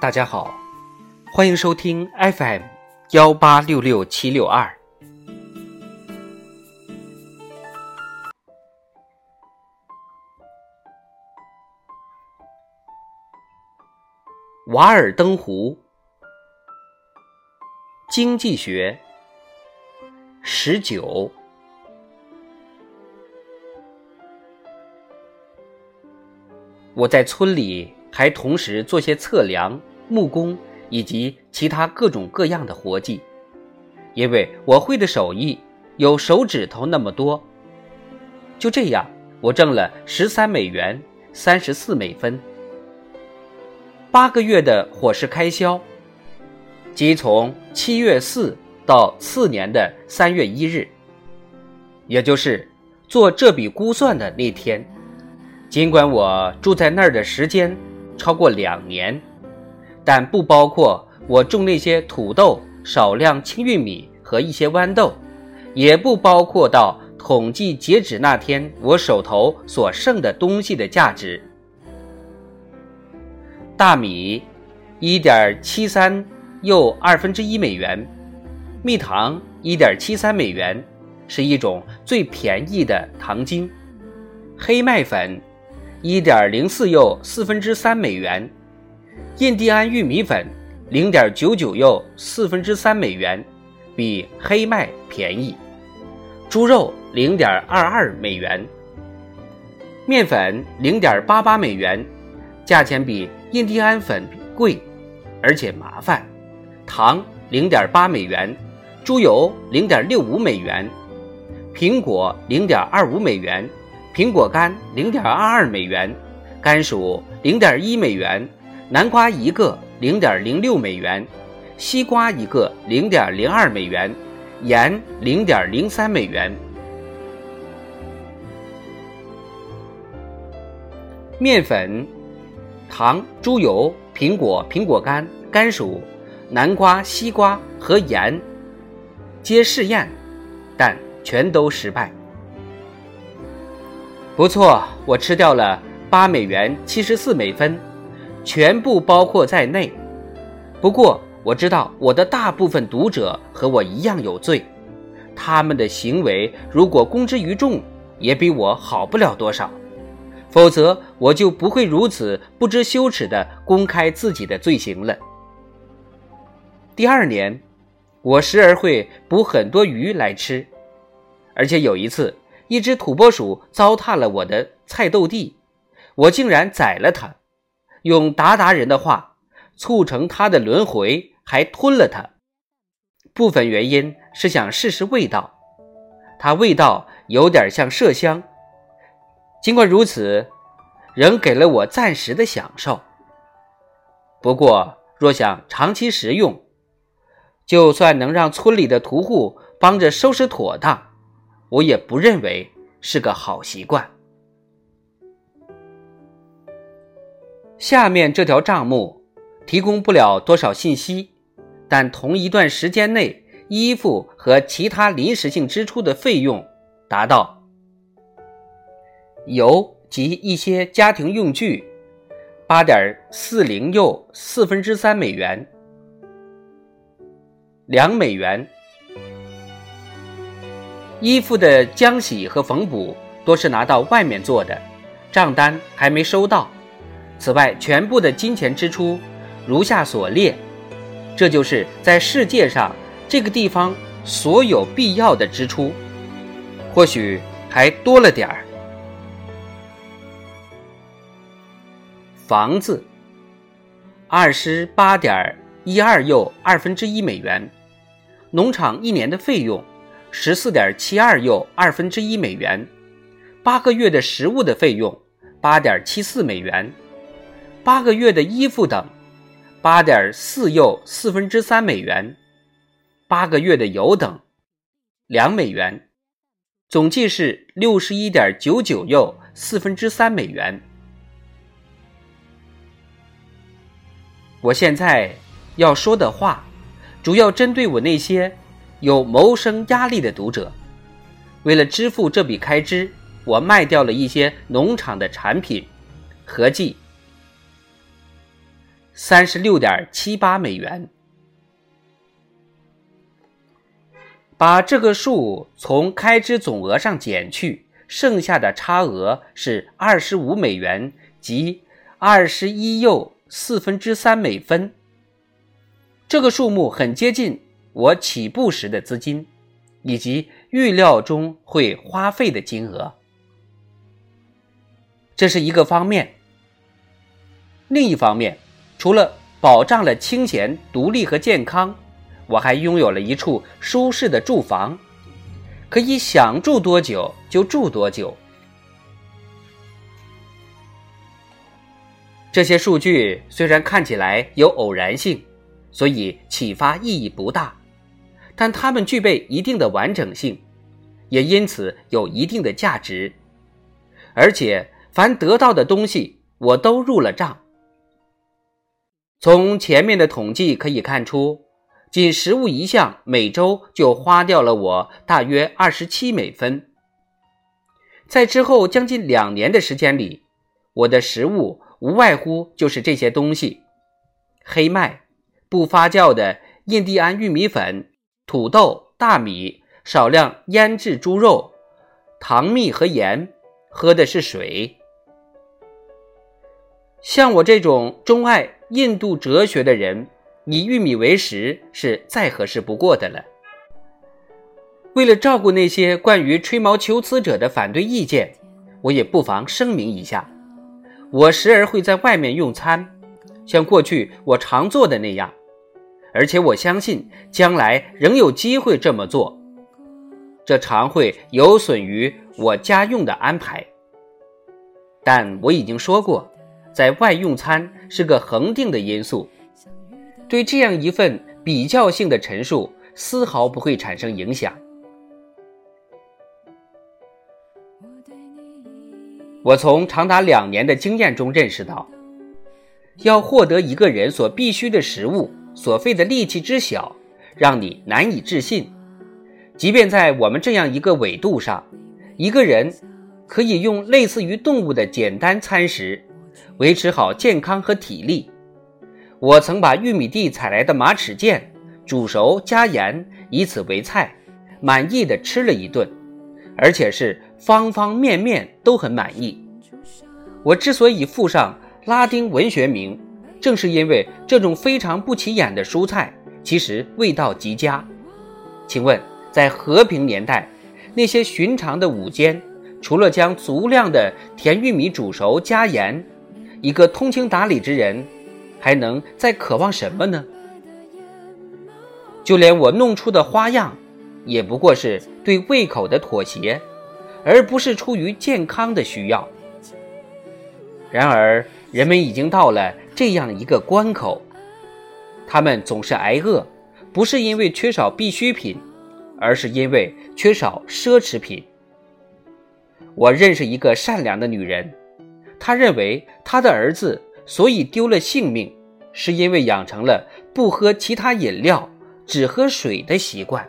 大家好，欢迎收听 FM 幺八六六七六二。瓦尔登湖，经济学十九。我在村里还同时做些测量、木工以及其他各种各样的活计，因为我会的手艺有手指头那么多。就这样，我挣了十三美元三十四美分。八个月的伙食开销，即从七月四到次年的三月一日，也就是做这笔估算的那天。尽管我住在那儿的时间超过两年，但不包括我种那些土豆、少量青玉米和一些豌豆，也不包括到统计截止那天我手头所剩的东西的价值。大米，一点七三又二分之一美元；蜜糖一点七三美元，是一种最便宜的糖精；黑麦粉，一点零四又四分之三美元；印第安玉米粉，零点九九又四分之三美元，比黑麦便宜；猪肉零点二二美元；面粉零点八八美元，价钱比。印第安粉贵，而且麻烦。糖零点八美元，猪油零点六五美元，苹果零点二五美元，苹果干零点二二美元，甘薯零点一美元，南瓜一个零点零六美元，西瓜一个零点零二美元，盐零点零三美元，面粉。糖、猪油、苹果、苹果干、甘薯、南瓜、西瓜和盐，皆试验，但全都失败。不错，我吃掉了八美元七十四美分，全部包括在内。不过我知道我的大部分读者和我一样有罪，他们的行为如果公之于众，也比我好不了多少。否则，我就不会如此不知羞耻地公开自己的罪行了。第二年，我时而会捕很多鱼来吃，而且有一次，一只土拨鼠糟蹋了我的菜豆地，我竟然宰了它，用达达人的话，促成它的轮回，还吞了它。部分原因是想试试味道，它味道有点像麝香。尽管如此，仍给了我暂时的享受。不过，若想长期食用，就算能让村里的屠户帮着收拾妥当，我也不认为是个好习惯。下面这条账目提供不了多少信息，但同一段时间内，衣服和其他临时性支出的费用达到。油及一些家庭用具，八点四零又四分之三美元，两美元。衣服的浆洗和缝补多是拿到外面做的，账单还没收到。此外，全部的金钱支出如下所列，这就是在世界上这个地方所有必要的支出，或许还多了点儿。房子，二十八点一二又二分之一美元；农场一年的费用，十四点七二又二分之一美元；八个月的食物的费用，八点七四美元；八个月的衣服等，八点四又四分之三美元；八个月的油等，两美元，总计是六十一点九九又四分之三美元。我现在要说的话，主要针对我那些有谋生压力的读者。为了支付这笔开支，我卖掉了一些农场的产品，合计三十六点七八美元。把这个数从开支总额上减去，剩下的差额是二十五美元，即二十一又四分之三美分。这个数目很接近我起步时的资金，以及预料中会花费的金额。这是一个方面。另一方面，除了保障了清闲、独立和健康。我还拥有了一处舒适的住房，可以想住多久就住多久。这些数据虽然看起来有偶然性，所以启发意义不大，但它们具备一定的完整性，也因此有一定的价值。而且，凡得到的东西，我都入了账。从前面的统计可以看出。仅食物一项，每周就花掉了我大约二十七美分。在之后将近两年的时间里，我的食物无外乎就是这些东西：黑麦、不发酵的印第安玉米粉、土豆、大米、少量腌制猪肉、糖蜜和盐。喝的是水。像我这种钟爱印度哲学的人。以玉米为食是再合适不过的了。为了照顾那些关于吹毛求疵者的反对意见，我也不妨声明一下：我时而会在外面用餐，像过去我常做的那样，而且我相信将来仍有机会这么做。这常会有损于我家用的安排。但我已经说过，在外用餐是个恒定的因素。对这样一份比较性的陈述，丝毫不会产生影响。我从长达两年的经验中认识到，要获得一个人所必需的食物，所费的力气之小，让你难以置信。即便在我们这样一个纬度上，一个人可以用类似于动物的简单餐食，维持好健康和体力。我曾把玉米地采来的马齿苋煮熟加盐，以此为菜，满意的吃了一顿，而且是方方面面都很满意。我之所以附上拉丁文学名，正是因为这种非常不起眼的蔬菜其实味道极佳。请问，在和平年代，那些寻常的午间，除了将足量的甜玉米煮熟加盐，一个通情达理之人。还能再渴望什么呢？就连我弄出的花样，也不过是对胃口的妥协，而不是出于健康的需要。然而，人们已经到了这样一个关口，他们总是挨饿，不是因为缺少必需品，而是因为缺少奢侈品。我认识一个善良的女人，她认为她的儿子。所以丢了性命，是因为养成了不喝其他饮料、只喝水的习惯。